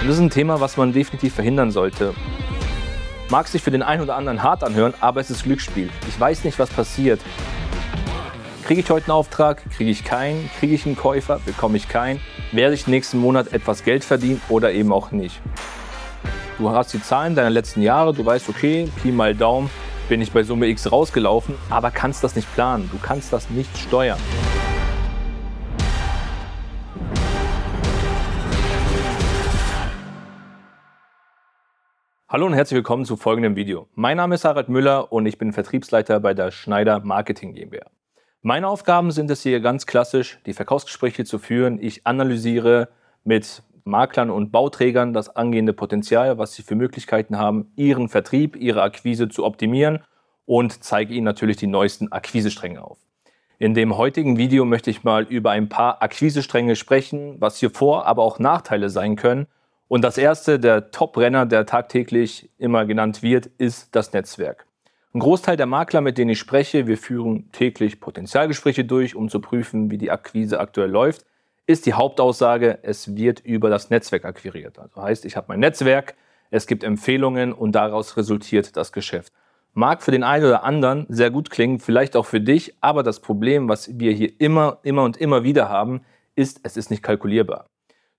Und das ist ein Thema, was man definitiv verhindern sollte. Mag sich für den einen oder anderen hart anhören, aber es ist Glücksspiel. Ich weiß nicht, was passiert. Kriege ich heute einen Auftrag? Kriege ich keinen? Kriege ich einen Käufer? Bekomme ich keinen? Werde ich nächsten Monat etwas Geld verdienen oder eben auch nicht? Du hast die Zahlen deiner letzten Jahre, du weißt, okay, Pi mal Daumen, bin ich bei Summe X rausgelaufen, aber kannst das nicht planen, du kannst das nicht steuern. Hallo und herzlich willkommen zu folgendem Video. Mein Name ist Harald Müller und ich bin Vertriebsleiter bei der Schneider Marketing GmbH. Meine Aufgaben sind es hier ganz klassisch, die Verkaufsgespräche zu führen. Ich analysiere mit Maklern und Bauträgern das angehende Potenzial, was sie für Möglichkeiten haben, ihren Vertrieb, ihre Akquise zu optimieren und zeige ihnen natürlich die neuesten Akquisestränge auf. In dem heutigen Video möchte ich mal über ein paar Akquisestränge sprechen, was hier Vor-, aber auch Nachteile sein können und das erste, der Top-Renner, der tagtäglich immer genannt wird, ist das Netzwerk. Ein Großteil der Makler, mit denen ich spreche, wir führen täglich Potenzialgespräche durch, um zu prüfen, wie die Akquise aktuell läuft, ist die Hauptaussage, es wird über das Netzwerk akquiriert. Also heißt, ich habe mein Netzwerk, es gibt Empfehlungen und daraus resultiert das Geschäft. Mag für den einen oder anderen sehr gut klingen, vielleicht auch für dich, aber das Problem, was wir hier immer, immer und immer wieder haben, ist, es ist nicht kalkulierbar.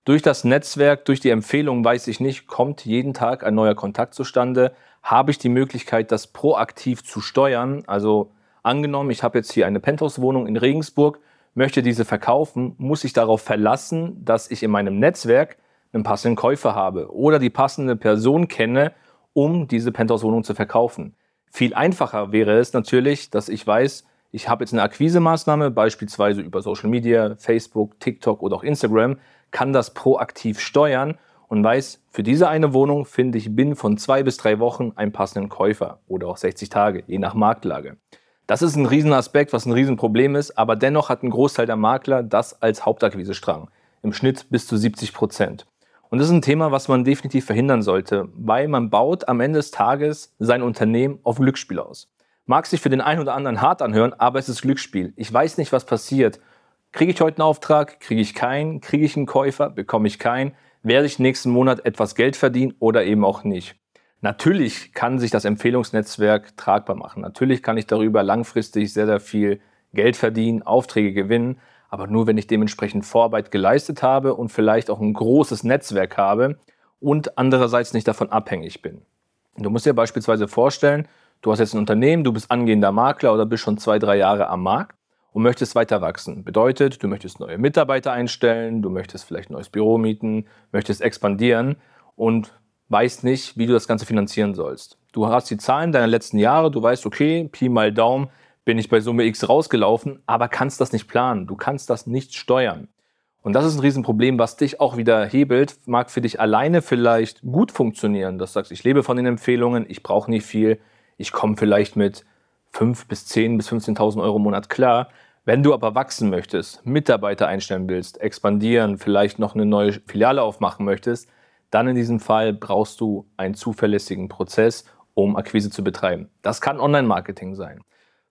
Durch das Netzwerk, durch die Empfehlung, weiß ich nicht, kommt jeden Tag ein neuer Kontakt zustande. Habe ich die Möglichkeit, das proaktiv zu steuern? Also angenommen, ich habe jetzt hier eine Penthouse-Wohnung in Regensburg, möchte diese verkaufen, muss ich darauf verlassen, dass ich in meinem Netzwerk einen passenden Käufer habe oder die passende Person kenne, um diese Penthouse-Wohnung zu verkaufen. Viel einfacher wäre es natürlich, dass ich weiß, ich habe jetzt eine Akquisemaßnahme, beispielsweise über Social Media, Facebook, TikTok oder auch Instagram, kann das proaktiv steuern und weiß, für diese eine Wohnung finde ich binnen von zwei bis drei Wochen einen passenden Käufer oder auch 60 Tage, je nach Marktlage. Das ist ein Riesenaspekt, was ein Riesenproblem ist, aber dennoch hat ein Großteil der Makler das als Hauptakquisestrang. Im Schnitt bis zu 70 Prozent. Und das ist ein Thema, was man definitiv verhindern sollte, weil man baut am Ende des Tages sein Unternehmen auf Glücksspiel aus. Mag sich für den einen oder anderen hart anhören, aber es ist Glücksspiel. Ich weiß nicht, was passiert. Kriege ich heute einen Auftrag? Kriege ich keinen? Kriege ich einen Käufer? Bekomme ich keinen? Werde ich nächsten Monat etwas Geld verdienen oder eben auch nicht? Natürlich kann sich das Empfehlungsnetzwerk tragbar machen. Natürlich kann ich darüber langfristig sehr, sehr viel Geld verdienen, Aufträge gewinnen, aber nur wenn ich dementsprechend Vorarbeit geleistet habe und vielleicht auch ein großes Netzwerk habe und andererseits nicht davon abhängig bin. Du musst dir beispielsweise vorstellen, du hast jetzt ein Unternehmen, du bist angehender Makler oder bist schon zwei, drei Jahre am Markt und möchtest weiter wachsen. Bedeutet, du möchtest neue Mitarbeiter einstellen, du möchtest vielleicht ein neues Büro mieten, möchtest expandieren und weißt nicht, wie du das Ganze finanzieren sollst. Du hast die Zahlen deiner letzten Jahre, du weißt, okay, Pi mal Daumen, bin ich bei Summe X rausgelaufen, aber kannst das nicht planen, du kannst das nicht steuern. Und das ist ein Riesenproblem, was dich auch wieder hebelt, mag für dich alleine vielleicht gut funktionieren. Das sagst, ich lebe von den Empfehlungen, ich brauche nicht viel, ich komme vielleicht mit 5 bis 10 bis 15.000 Euro im Monat klar. Wenn du aber wachsen möchtest, Mitarbeiter einstellen willst, expandieren, vielleicht noch eine neue Filiale aufmachen möchtest, dann in diesem Fall brauchst du einen zuverlässigen Prozess, um Akquise zu betreiben. Das kann Online-Marketing sein.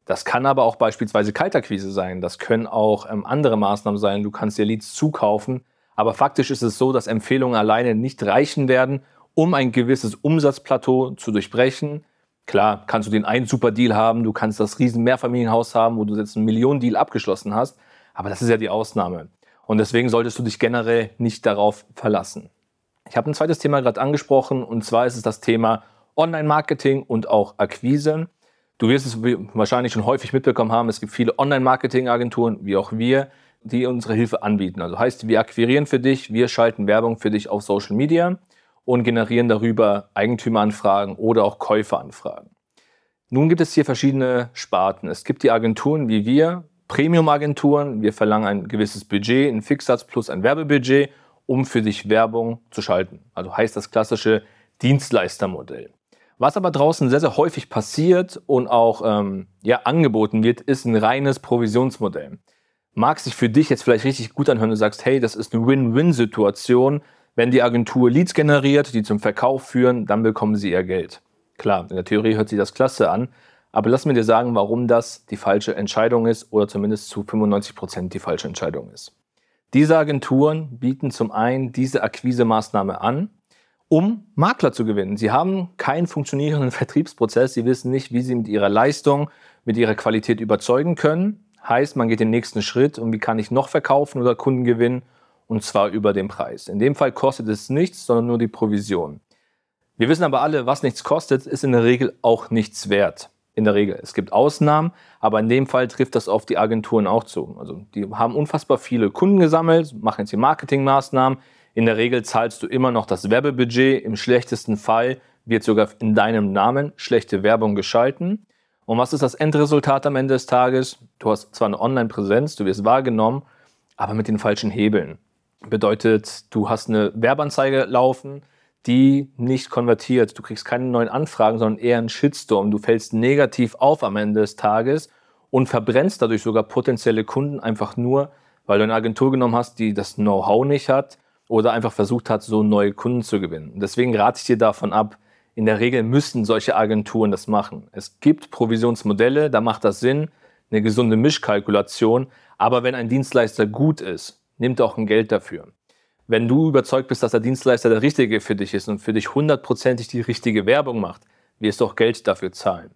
Das kann aber auch beispielsweise Kaltakquise sein. Das können auch ähm, andere Maßnahmen sein. Du kannst dir Leads zukaufen. Aber faktisch ist es so, dass Empfehlungen alleine nicht reichen werden, um ein gewisses Umsatzplateau zu durchbrechen, Klar, kannst du den einen super Deal haben, du kannst das riesen Mehrfamilienhaus haben, wo du jetzt einen Millionen-Deal abgeschlossen hast, aber das ist ja die Ausnahme. Und deswegen solltest du dich generell nicht darauf verlassen. Ich habe ein zweites Thema gerade angesprochen und zwar ist es das Thema Online-Marketing und auch Akquise. Du wirst es wahrscheinlich schon häufig mitbekommen haben, es gibt viele Online-Marketing-Agenturen, wie auch wir, die unsere Hilfe anbieten. Also heißt, wir akquirieren für dich, wir schalten Werbung für dich auf Social Media und generieren darüber Eigentümeranfragen oder auch Käuferanfragen. Nun gibt es hier verschiedene Sparten. Es gibt die Agenturen wie wir, Premium-Agenturen. Wir verlangen ein gewisses Budget, einen Fixsatz plus ein Werbebudget, um für dich Werbung zu schalten. Also heißt das klassische Dienstleistermodell. Was aber draußen sehr, sehr häufig passiert und auch ähm, ja, angeboten wird, ist ein reines Provisionsmodell. Mag sich für dich jetzt vielleicht richtig gut anhören, du sagst, hey, das ist eine Win-Win-Situation, wenn die Agentur Leads generiert, die zum Verkauf führen, dann bekommen sie ihr Geld. Klar, in der Theorie hört sich das klasse an, aber lass mir dir sagen, warum das die falsche Entscheidung ist oder zumindest zu 95 Prozent die falsche Entscheidung ist. Diese Agenturen bieten zum einen diese Akquise-Maßnahme an, um Makler zu gewinnen. Sie haben keinen funktionierenden Vertriebsprozess. Sie wissen nicht, wie sie mit ihrer Leistung, mit ihrer Qualität überzeugen können. Heißt, man geht den nächsten Schritt und wie kann ich noch verkaufen oder Kunden gewinnen? Und zwar über den Preis. In dem Fall kostet es nichts, sondern nur die Provision. Wir wissen aber alle, was nichts kostet, ist in der Regel auch nichts wert. In der Regel. Es gibt Ausnahmen, aber in dem Fall trifft das auf die Agenturen auch zu. Also die haben unfassbar viele Kunden gesammelt, machen jetzt die Marketingmaßnahmen. In der Regel zahlst du immer noch das Werbebudget. Im schlechtesten Fall wird sogar in deinem Namen schlechte Werbung geschalten. Und was ist das Endresultat am Ende des Tages? Du hast zwar eine Online-Präsenz, du wirst wahrgenommen, aber mit den falschen Hebeln. Bedeutet, du hast eine Werbeanzeige laufen, die nicht konvertiert. Du kriegst keine neuen Anfragen, sondern eher einen Shitstorm. Du fällst negativ auf am Ende des Tages und verbrennst dadurch sogar potenzielle Kunden einfach nur, weil du eine Agentur genommen hast, die das Know-how nicht hat oder einfach versucht hat, so neue Kunden zu gewinnen. Deswegen rate ich dir davon ab. In der Regel müssen solche Agenturen das machen. Es gibt Provisionsmodelle, da macht das Sinn, eine gesunde Mischkalkulation. Aber wenn ein Dienstleister gut ist, nimmt auch ein Geld dafür wenn du überzeugt bist, dass der Dienstleister der richtige für dich ist und für dich hundertprozentig die richtige Werbung macht, wirst du auch Geld dafür zahlen.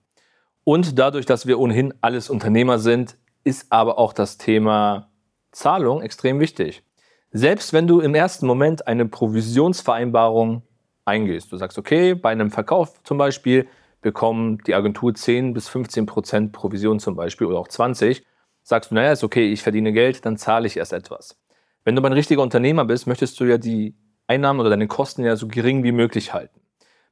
Und dadurch, dass wir ohnehin alles Unternehmer sind, ist aber auch das Thema Zahlung extrem wichtig. Selbst wenn du im ersten Moment eine Provisionsvereinbarung eingehst, du sagst, okay, bei einem Verkauf zum Beispiel bekommt die Agentur 10 bis 15 Prozent Provision zum Beispiel oder auch 20, sagst du, naja, ist okay, ich verdiene Geld, dann zahle ich erst etwas. Wenn du aber ein richtiger Unternehmer bist, möchtest du ja die Einnahmen oder deine Kosten ja so gering wie möglich halten.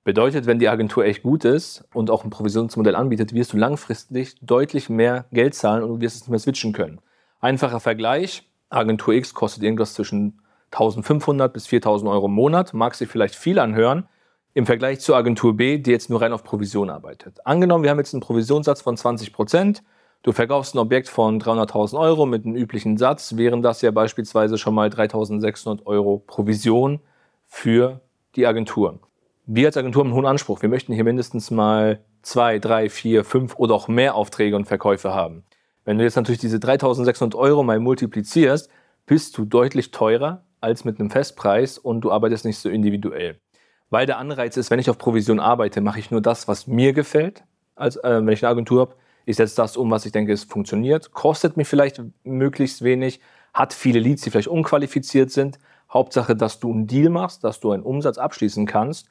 Bedeutet, wenn die Agentur echt gut ist und auch ein Provisionsmodell anbietet, wirst du langfristig deutlich mehr Geld zahlen und du wirst es nicht mehr switchen können. Einfacher Vergleich, Agentur X kostet irgendwas zwischen 1500 bis 4000 Euro im Monat, mag sich vielleicht viel anhören, im Vergleich zur Agentur B, die jetzt nur rein auf Provision arbeitet. Angenommen, wir haben jetzt einen Provisionssatz von 20 Prozent, Du verkaufst ein Objekt von 300.000 Euro mit einem üblichen Satz, wären das ja beispielsweise schon mal 3.600 Euro Provision für die Agentur. Wir als Agentur haben einen hohen Anspruch. Wir möchten hier mindestens mal zwei, drei, vier, fünf oder auch mehr Aufträge und Verkäufe haben. Wenn du jetzt natürlich diese 3.600 Euro mal multiplizierst, bist du deutlich teurer als mit einem Festpreis und du arbeitest nicht so individuell. Weil der Anreiz ist, wenn ich auf Provision arbeite, mache ich nur das, was mir gefällt, als äh, wenn ich eine Agentur habe ich setze das um, was ich denke, es funktioniert, kostet mich vielleicht möglichst wenig, hat viele Leads, die vielleicht unqualifiziert sind. Hauptsache, dass du einen Deal machst, dass du einen Umsatz abschließen kannst.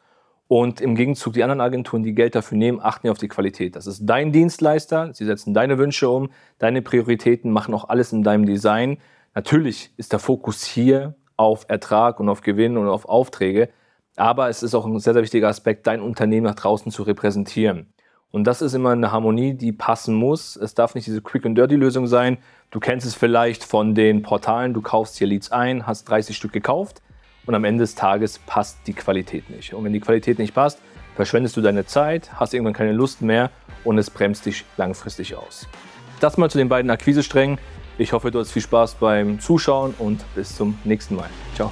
Und im Gegenzug die anderen Agenturen, die Geld dafür nehmen, achten auf die Qualität. Das ist dein Dienstleister, sie setzen deine Wünsche um, deine Prioritäten, machen auch alles in deinem Design. Natürlich ist der Fokus hier auf Ertrag und auf Gewinn und auf Aufträge, aber es ist auch ein sehr, sehr wichtiger Aspekt, dein Unternehmen nach draußen zu repräsentieren. Und das ist immer eine Harmonie, die passen muss. Es darf nicht diese Quick and Dirty Lösung sein. Du kennst es vielleicht von den Portalen, du kaufst hier Leads ein, hast 30 Stück gekauft und am Ende des Tages passt die Qualität nicht. Und wenn die Qualität nicht passt, verschwendest du deine Zeit, hast irgendwann keine Lust mehr und es bremst dich langfristig aus. Das mal zu den beiden Akquisesträngen. Ich hoffe, du hast viel Spaß beim Zuschauen und bis zum nächsten Mal. Ciao.